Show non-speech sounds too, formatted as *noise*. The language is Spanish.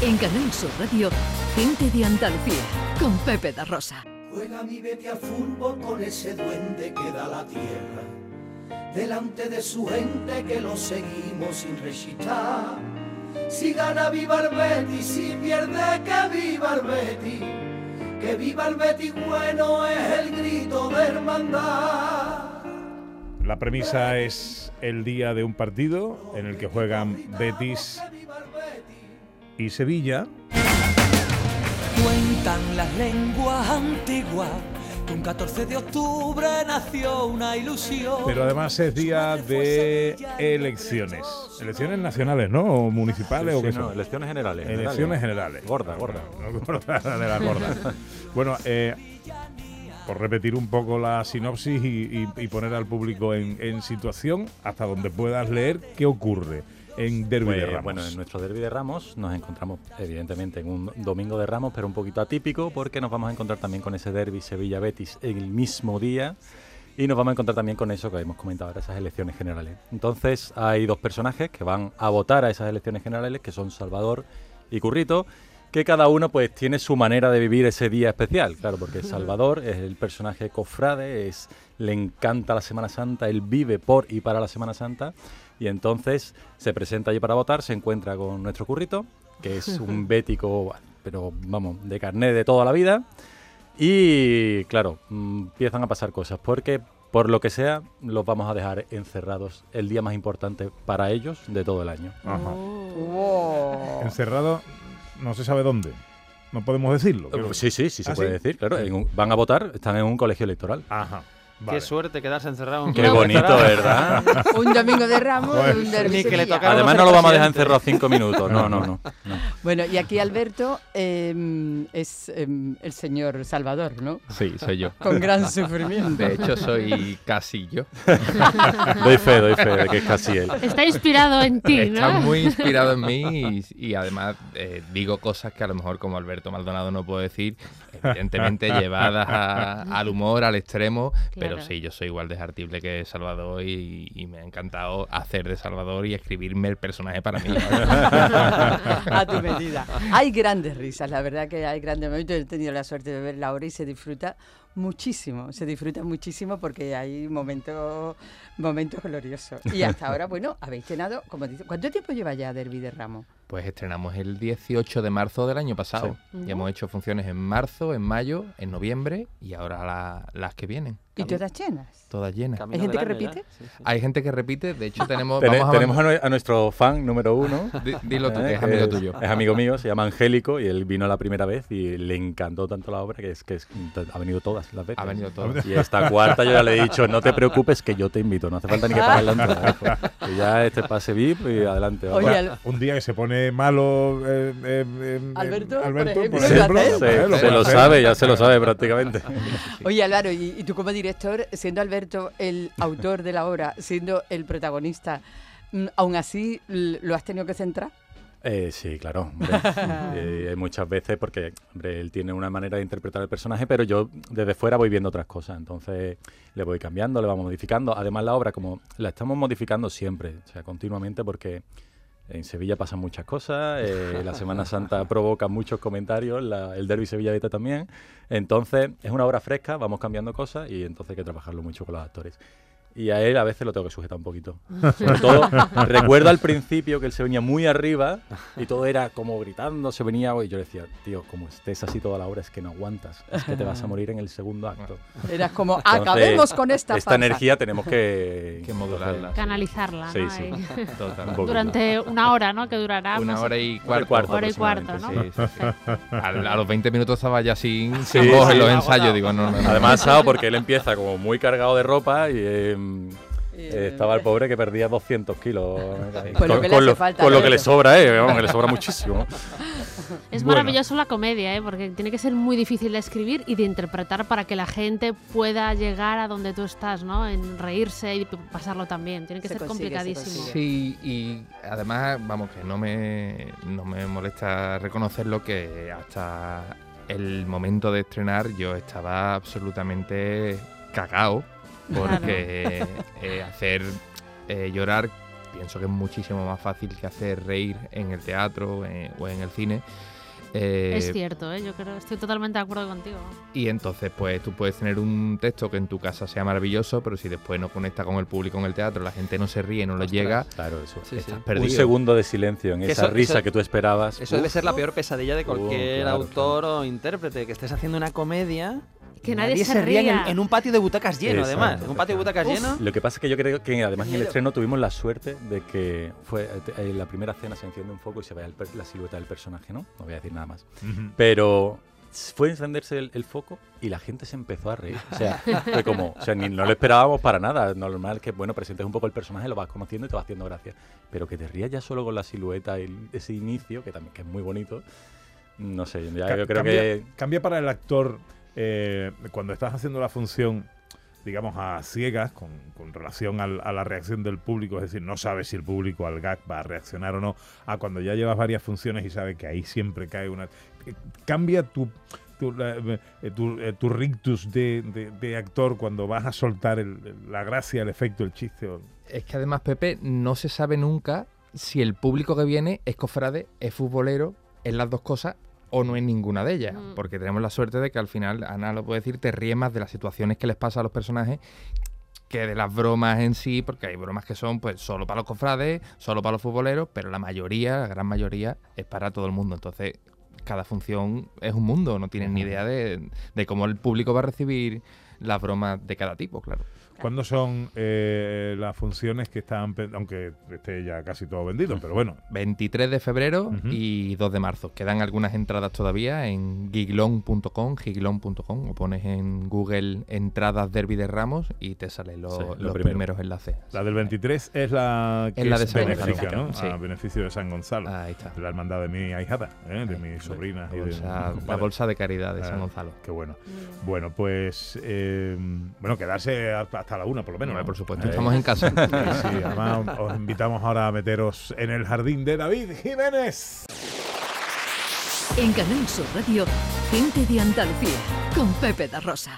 En Canal Sur Radio, gente de Andalucía, con Pepe da Rosa. Juega mi vete al fútbol con ese duende que da la tierra. Delante de su gente que lo seguimos sin resistar. Si gana viva el Betis, si pierde que viva el Betis. Que viva el Betis bueno es el grito de hermandad. La premisa es el día de un partido en el que juegan Betis y Sevilla. Cuentan las lenguas antiguas que un 14 de octubre nació una ilusión. Pero además es día de elecciones. Elecciones nacionales, ¿no? O municipales o qué no, son. elecciones generales. Elecciones generales. Gorda, gorda. No, gorda, de la *laughs* gorda. bueno, eh, por repetir un poco la sinopsis y, y- y poner al público en, en situación hasta donde puedas leer qué ocurre en Derby de Pues, Ramos. bueno, en nuestro derby de Ramos nos encontramos evidentemente en un domingo de Ramos, pero un poquito atípico porque nos vamos a encontrar también con ese derby Sevilla-Betis el mismo día y nos vamos a encontrar también con eso que hemos comentado ahora, esas elecciones generales. Entonces hay dos personajes que van a votar a esas elecciones generales, que son Salvador y Currito, que cada uno pues tiene su manera de vivir ese día especial, claro, porque *laughs* Salvador es el personaje cofrade, es, le encanta la Semana Santa, él vive por y para la Semana Santa, y entonces se presenta allí para votar, se encuentra con nuestro currito, que es un *laughs* bético, pero vamos, de carnet de toda la vida, y claro, mm, empiezan a pasar cosas, porque por lo que sea, los vamos a dejar encerrados el día más importante para ellos de todo el año. Ajá. Encerrado, no se sabe dónde. No podemos decirlo. Eh, Sí, sí, sí se ¿Ah, puede sí? decir, claro. en un- van a votar, están en un colegio electoral. Ajá. Qué suerte quedarse encerrado en un Qué bonito. *laughs* ¿verdad? Un domingo de Ramos, Joder. un derbi que le Además no lo vamos a dejar encerrado cinco minutos. No, no, no. *laughs* no. Bueno, y aquí Alberto eh, es eh, el señor Salvador, ¿no? Sí, soy yo. Con gran sufrimiento. De hecho, soy casi yo. *laughs* Doy fe, doy fe de que es casi él. Está inspirado en ti, Está ¿no? muy inspirado en mí y, y además eh, digo cosas que a lo mejor como Alberto Maldonado no puedo decir, evidentemente llevadas a- al humor, al extremo, pero Claro. sí, yo soy igual de jartible que Salvador y, y me ha encantado hacer de Salvador y escribirme el personaje para mí. *laughs* a tu medida. Hay grandes risas, la verdad que hay grandes momentos. He tenido la suerte de ver la hora y se disfruta muchísimo, se disfruta muchísimo porque hay momentos, momentos gloriosos. Y hasta ahora, *laughs* bueno, habéis cenado, como dice, ¿cuánto tiempo lleva ya Derby de Ramos? Pues estrenamos el 18 de marzo del año pasado. Sí. Y hemos hecho funciones en marzo, en mayo, en noviembre y ahora la- las que vienen. ¿Y todas llenas? Todas llenas. ¿Hay gente que repite? Hay gente que repite, de hecho *laughs* tenemos... Tene- vamos a tenemos a, a nuestro fan número uno. *laughs* Di- dilo tú, eh, que es amigo tuyo. Es amigo mío, se llama Angélico y él vino la primera vez y le encantó tanto la obra que es que es- ha venido todas las veces. Ha venido todas. Y esta cuarta yo ya le he dicho, no te preocupes que yo te invito, no hace falta ni que pagues la entrada. Que ya este pase VIP y adelante. vamos. Bueno, un día que se pone malo eh, eh, eh, Alberto, Alberto, por por ejemplo, ejemplo, lo hace. eh, Se, lo se lo sabe, ya se lo sabe prácticamente. Oye, Álvaro, y, y tú como director, siendo Alberto el autor de la obra, siendo el protagonista, mm, aún así lo has tenido que centrar. Eh, sí, claro. hombre. *laughs* Eh, muchas veces porque hombre, él tiene una manera de interpretar el personaje, pero yo desde fuera voy viendo otras cosas. Entonces le voy cambiando, le vamos modificando. Además, la obra, como la estamos modificando siempre, o sea, continuamente, porque en Sevilla pasan muchas cosas. *laughs* eh, la Semana Santa provoca muchos comentarios, la- el Derby Sevilla Beta también. Entonces, es una obra fresca, vamos cambiando cosas y entonces hay que trabajarlo mucho con los actores. Y a él a veces lo tengo que sujetar un poquito. Sobre todo, recuerdo al principio que él se venía muy arriba y todo era como gritando, se venía y yo le decía, tío, como estés así toda la hora es que no aguantas, es que te vas a morir en el segundo acto. Eras como, Entonces, acabemos con esta Esta energía tenemos que... Que modularla. Canalizarla, Sí, ¿no? sí. Total. Un. Durante una hora, ¿no? Que durará. Una sé. hora y cuarto. cuarto Hora y cuarto, ¿no? Sí, sí, sí. A, a los 20 minutos estaba ya sin, Sí, sin voz sí. en los ensayos. Digo, no, no, no. Además, porque él empieza como muy cargado de ropa y eh, eh, estaba el pobre que perdía 200 kilos. *laughs* eh, lo con, que lo, falta, con lo que le sobra, eh, vamos, que le sobra muchísimo. *laughs* Es Bueno. maravilloso la comedia, ¿eh? porque tiene que ser muy difícil de escribir y de interpretar para que la gente pueda llegar a donde tú estás, ¿no? En reírse y pasarlo también. Tiene que Se ser consigue, se complicadísimo. Sí, y además, vamos, que no me, no me molesta reconocerlo que hasta el momento de estrenar yo estaba absolutamente cagao porque eh, hacer eh, llorar pienso que es muchísimo más fácil que hacer reír en el teatro eh, o en el cine. Eh, es cierto, ¿eh? yo creo, estoy totalmente de acuerdo contigo. Y entonces, pues tú puedes tener un texto que en tu casa sea maravilloso, pero si después no conecta con el público en el teatro, la gente no se ríe, no le llega. Claro, eso. estás sí. perdido. Un segundo de silencio en Que esa eso- risa eso- que tú esperabas. Eso debe Uf, ser la peor pesadilla de cualquier claro, autor o intérprete, que estés haciendo una comedia Que nadie se ría en, ría. en un patio de butacas lleno, Exacto. además. En un patio de butacas lleno. Lo que pasa es que yo creo que además en el estreno tuvimos la suerte de que fue eh, en la primera escena se enciende un foco y se ve el la silueta del personaje, ¿no? No voy a decir nada más. Ujú. Pero fue encenderse el, el foco y la gente se empezó a reír. O sea, *laughs* fue como, o sea, ni, no lo esperábamos para nada. Normal que, bueno, presentes un poco el personaje, lo vas conociendo y te va haciendo gracia. Pero que te rías ya solo con la silueta, el- ese inicio, que también que es muy bonito. No sé, ya Ca- yo creo cambia, que cambia para el actor eh, cuando estás haciendo la función, digamos, a ciegas con, relación a la reacción del público, es decir, no sabes si el público al gag va a reaccionar o no, a cuando ya llevas varias funciones y sabes que ahí siempre cae una... eh, Cambia tu... Tu, eh, tu, tu rictus de, actor cuando vas a soltar la gracia, el efecto, el chiste. Es que además, Pepe, no se sabe nunca si el público que viene es cofrade, es futbolero, es las dos cosas o no es ninguna de ellas. Mm. Porque tenemos la suerte de que al final, Ana lo puede decir, te ríes más de las situaciones que les pasa a los personajes que de las bromas en sí, porque hay bromas que son pues solo para los cofrades, solo para los futboleros, pero la mayoría, la gran mayoría, es para todo el mundo. Entonces, cada función es un mundo, no tienes ni idea de, de cómo el público va a recibir las bromas de cada tipo, claro. ¿Cuándo son eh, las funciones que están, aunque esté ya casi todo vendido, pero bueno, *laughs* 23 de febrero y 2 de marzo. Quedan algunas entradas todavía en giglon.com, giglon.com, o pones en Google entradas Derby de Ramos y te salen los, Sí, lo los primero. primeros enlaces. La del 23 es la que Es la de es San benéfica, Gonzalo. ¿no? Sí. A beneficio de San Gonzalo. Ahí está. De la hermandad de mi ahijada, ¿eh? de mis sobrinas La y de bolsa, mis la bolsa de caridad de Ah, San Gonzalo. Qué bueno. Bueno, pues eh, bueno, quedarse hasta hasta la una por lo menos. ¿no? por supuesto, Eh, estamos en casa. Sí, sí, además os invitamos ahora a meteros en el jardín de David Jiménez. En Canal Sur Radio, gente de Andalucía, con Pepe da Rosa.